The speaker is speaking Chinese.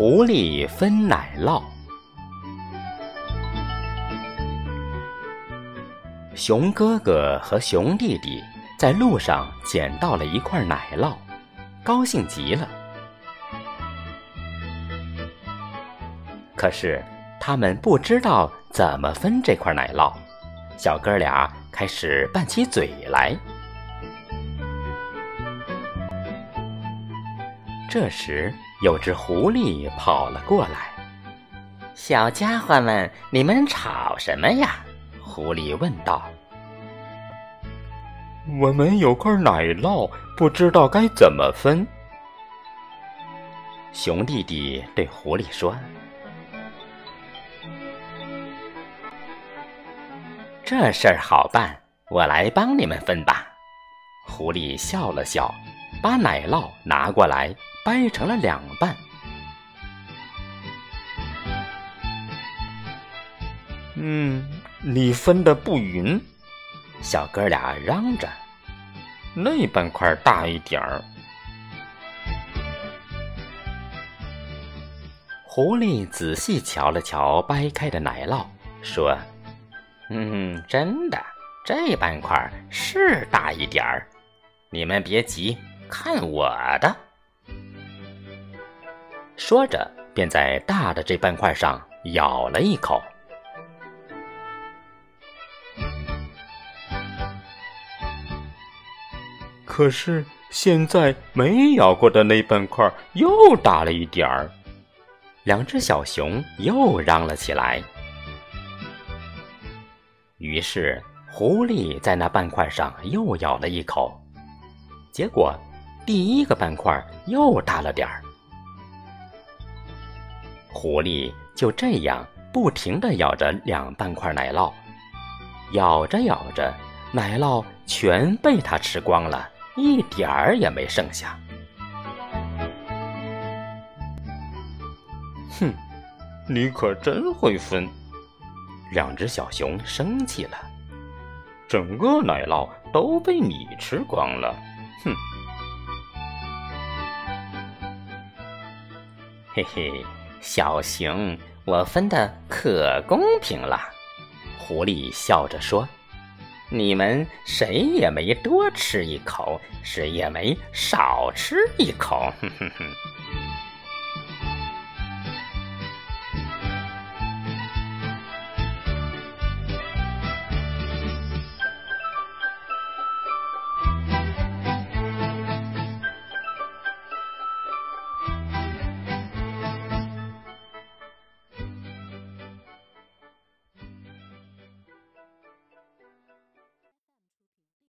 狐狸分奶酪。熊哥哥和熊弟弟在路上捡到了一块奶酪，高兴极了。可是他们不知道怎么分这块奶酪，小哥俩开始拌起嘴来。这时，有只狐狸跑了过来。“小家伙们，你们吵什么呀？”狐狸问道。“我们有块奶酪，不知道该怎么分。”熊弟弟对狐狸说。“这事儿好办，我来帮你们分吧。”狐狸笑了笑，把奶酪拿过来。掰成了两半。嗯，你分的不匀，小哥俩嚷着。那半块大一点儿。狐狸仔细瞧了瞧掰开的奶酪，说：“嗯，真的，这半块是大一点儿。你们别急，看我的。”说着，便在大的这半块上咬了一口。可是现在没咬过的那半块又大了一点儿。两只小熊又嚷了起来。于是，狐狸在那半块上又咬了一口，结果第一个半块又大了点儿。狐狸就这样不停地咬着两半块奶酪，咬着咬着，奶酪全被它吃光了，一点儿也没剩下。哼，你可真会分！两只小熊生气了，整个奶酪都被你吃光了。哼，嘿嘿。小熊，我分的可公平了。狐狸笑着说：“你们谁也没多吃一口，谁也没少吃一口。”哼哼哼。